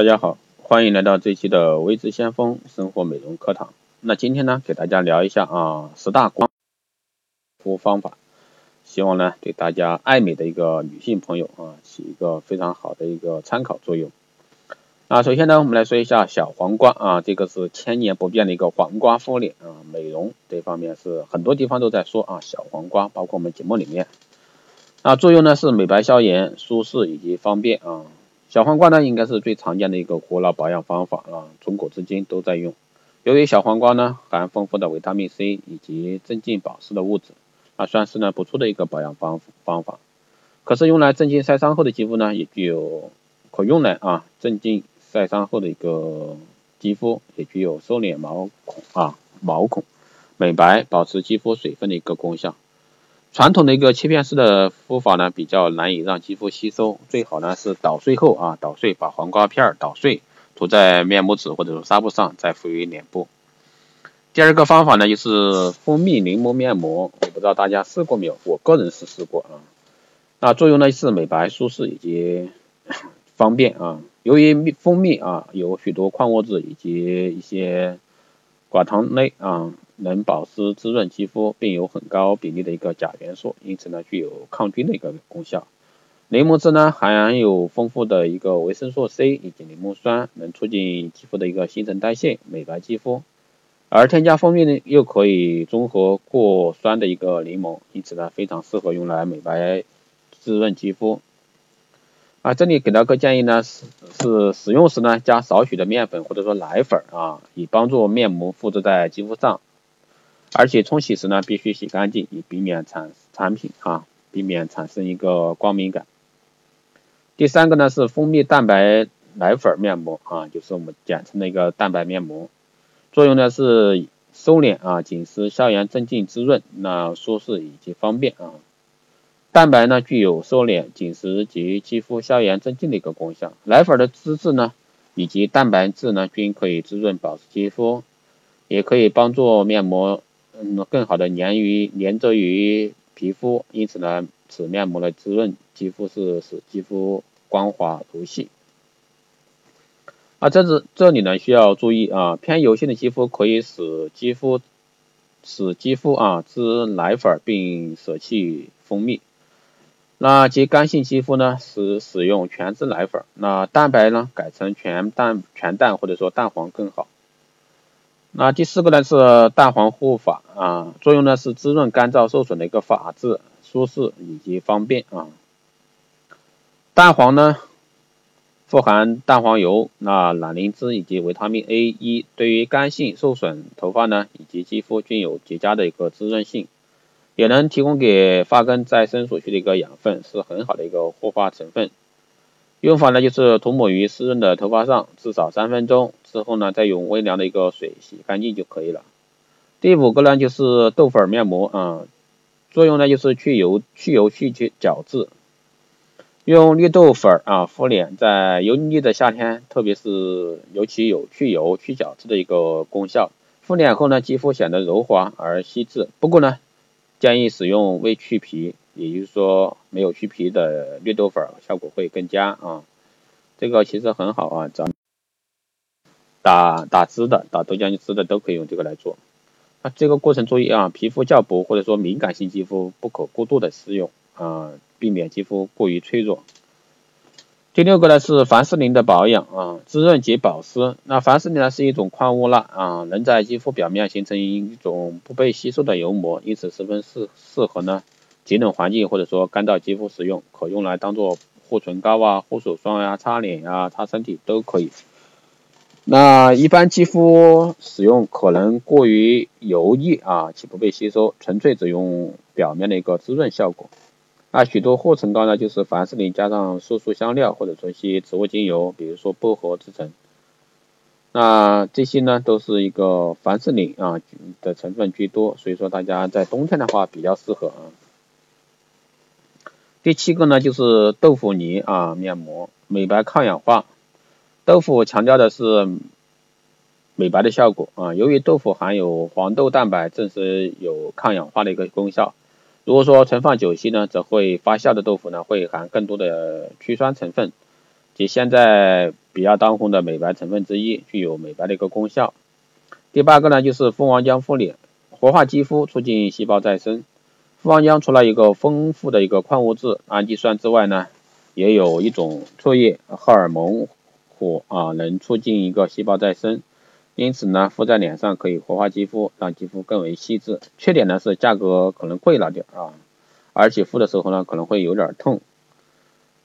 大家好，欢迎来到这期的微知先锋生活美容课堂。那今天呢，给大家聊一下啊十大光肤方法，希望呢对大家爱美的一个女性朋友啊起一个非常好的一个参考作用。那首先呢，我们来说一下小黄瓜啊，这个是千年不变的一个黄瓜敷脸啊，美容这方面是很多地方都在说啊，小黄瓜包括我们节目里面。啊作用呢是美白消炎、舒适以及方便啊。小黄瓜呢应该是最常见的一个古老保养方法啊，从古至今都在用。由于小黄瓜呢含丰富的维他命 C 以及增进保湿的物质，啊算是呢不错的一个保养方方法。可是用来镇静晒伤后的肌肤呢，也具有可用来啊镇静。晒伤后的一个肌肤也具有收敛毛孔啊毛孔、美白、保持肌肤水分的一个功效。传统的一个切片式的敷法呢，比较难以让肌肤吸收，最好呢是捣碎后啊捣碎，把黄瓜片捣碎，涂在面膜纸或者说纱布上，再敷于脸部。第二个方法呢，就是蜂蜜柠檬面膜，我不知道大家试过没有，我个人是试过啊。那作用呢是美白、舒适以及 方便啊。由于蜜蜂蜜啊有许多矿物质以及一些寡糖类啊，能保湿滋润肌肤，并有很高比例的一个钾元素，因此呢具有抗菌的一个功效。柠檬汁呢含有丰富的一个维生素 C 以及柠檬酸，能促进肌肤的一个新陈代谢，美白肌肤。而添加蜂蜜呢又可以中和过酸的一个柠檬，因此呢非常适合用来美白滋润肌肤。啊，这里给到个建议呢，是是使用时呢加少许的面粉或者说奶粉啊，以帮助面膜复制在肌肤上，而且冲洗时呢必须洗干净，以避免产产品啊，避免产生一个光敏感。第三个呢是蜂蜜蛋白奶粉面膜啊，就是我们简称的一个蛋白面膜，作用呢是收敛啊紧实、消炎、镇静、滋润，那舒适以及方便啊。蛋白呢具有收敛、紧实及肌肤消炎镇静的一个功效。奶粉的脂质呢以及蛋白质呢均可以滋润保湿肌肤，也可以帮助面膜嗯更好的粘于粘着于皮肤。因此呢，此面膜的滋润肌肤是使肌肤光滑如细。啊，这是这里呢需要注意啊，偏油性的肌肤可以使肌肤使肌肤啊滋奶粉并舍弃蜂蜜。那及干性肌肤呢，是使用全脂奶粉。那蛋白呢，改成全蛋全蛋或者说蛋黄更好。那第四个呢是蛋黄护发啊，作用呢是滋润干燥受损的一个发质，舒适以及方便啊。蛋黄呢富含蛋黄油、那卵磷脂以及维他命 A 一，对于干性受损头发呢以及肌肤均有极佳的一个滋润性。也能提供给发根再生所需的一个养分，是很好的一个护发成分。用法呢就是涂抹于湿润的头发上，至少三分钟之后呢，再用微凉的一个水洗干净就可以了。第五个呢就是豆粉面膜啊，作用呢就是去油、去油、去角角质。用绿豆粉啊敷脸，在油腻的夏天，特别是尤其有去油、去角质的一个功效。敷脸后呢，肌肤显得柔滑而细致。不过呢，建议使用未去皮，也就是说没有去皮的绿豆粉，效果会更佳啊。这个其实很好啊，咱打打汁的、打豆浆汁的都可以用这个来做。那，这个过程注意啊，皮肤较薄或者说敏感性肌肤不可过度的使用啊，避免肌肤过于脆弱。第六个呢是凡士林的保养啊，滋润及保湿。那凡士林呢是一种矿物蜡啊，能在肌肤表面形成一种不被吸收的油膜，因此十分适适合呢节冷环境或者说干燥肌肤使用，可用来当做护唇膏啊、护手霜呀、擦脸呀、擦身体都可以。那一般肌肤使用可能过于油腻啊，且不被吸收，纯粹只用表面的一个滋润效果。那许多护唇膏呢，就是凡士林加上色素香料或者说一些植物精油，比如说薄荷制成。那这些呢，都是一个凡士林啊的成分居多，所以说大家在冬天的话比较适合啊。第七个呢，就是豆腐泥啊面膜，美白抗氧化。豆腐强调的是美白的效果啊，由于豆腐含有黄豆蛋白，正是有抗氧化的一个功效。如果说存放久期呢，则会发酵的豆腐呢会含更多的曲酸成分，及现在比较当红的美白成分之一，具有美白的一个功效。第八个呢，就是蜂王浆护理，活化肌肤，促进细胞再生。蜂王浆除了一个丰富的一个矿物质氨基酸之外呢，也有一种唾液荷尔蒙，或啊能促进一个细胞再生。因此呢，敷在脸上可以活化肌肤，让肌肤更为细致。缺点呢是价格可能贵了点啊，而且敷的时候呢可能会有点痛。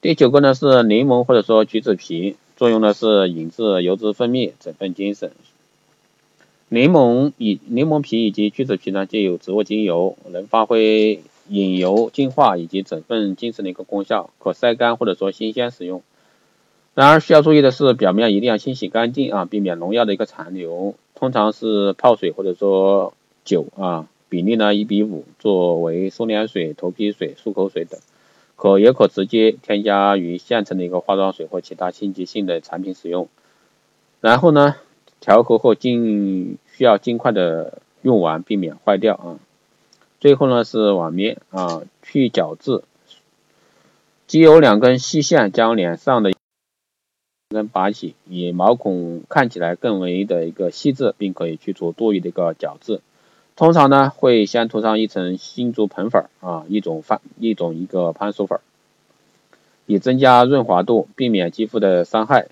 第九个呢是柠檬或者说橘子皮，作用呢是引致油脂分泌，振奋精神。柠檬以柠檬皮以及橘子皮呢，皆有植物精油，能发挥引油、净化以及振奋精神的一个功效，可晒干或者说新鲜使用。然而需要注意的是，表面一定要清洗干净啊，避免农药的一个残留。通常是泡水或者说酒啊，比例呢一比五，作为收敛水、头皮水、漱口水等。可也可直接添加于现成的一个化妆水或其他清洁性的产品使用。然后呢？调和后尽需要尽快的用完，避免坏掉啊。最后呢是网面啊，去角质，即有两根细线将脸上的根拔起，以毛孔看起来更为的一个细致，并可以去除多余的一个角质。通常呢会先涂上一层新竹盆粉啊，一种番一种一个番薯粉，以增加润滑度，避免肌肤的伤害。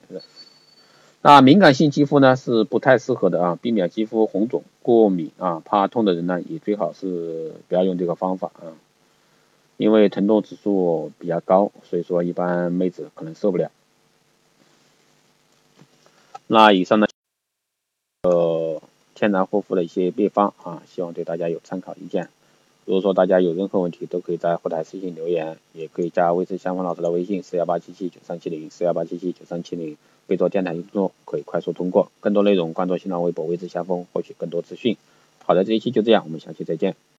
那敏感性肌肤呢是不太适合的啊，避免肌肤红肿、过敏啊、怕痛的人呢，也最好是不要用这个方法啊，因为疼痛指数比较高，所以说一般妹子可能受不了。那以上呢，呃，天然护肤的一些秘方啊，希望对大家有参考意见。如果说大家有任何问题，都可以在后台私信留言，也可以加微信相锋老师的微信四幺八七七九三七零四幺八七七九三七零，备注电台运作，可以快速通过。更多内容关注新浪微博微之相锋，获取更多资讯。好的，这一期就这样，我们下期再见。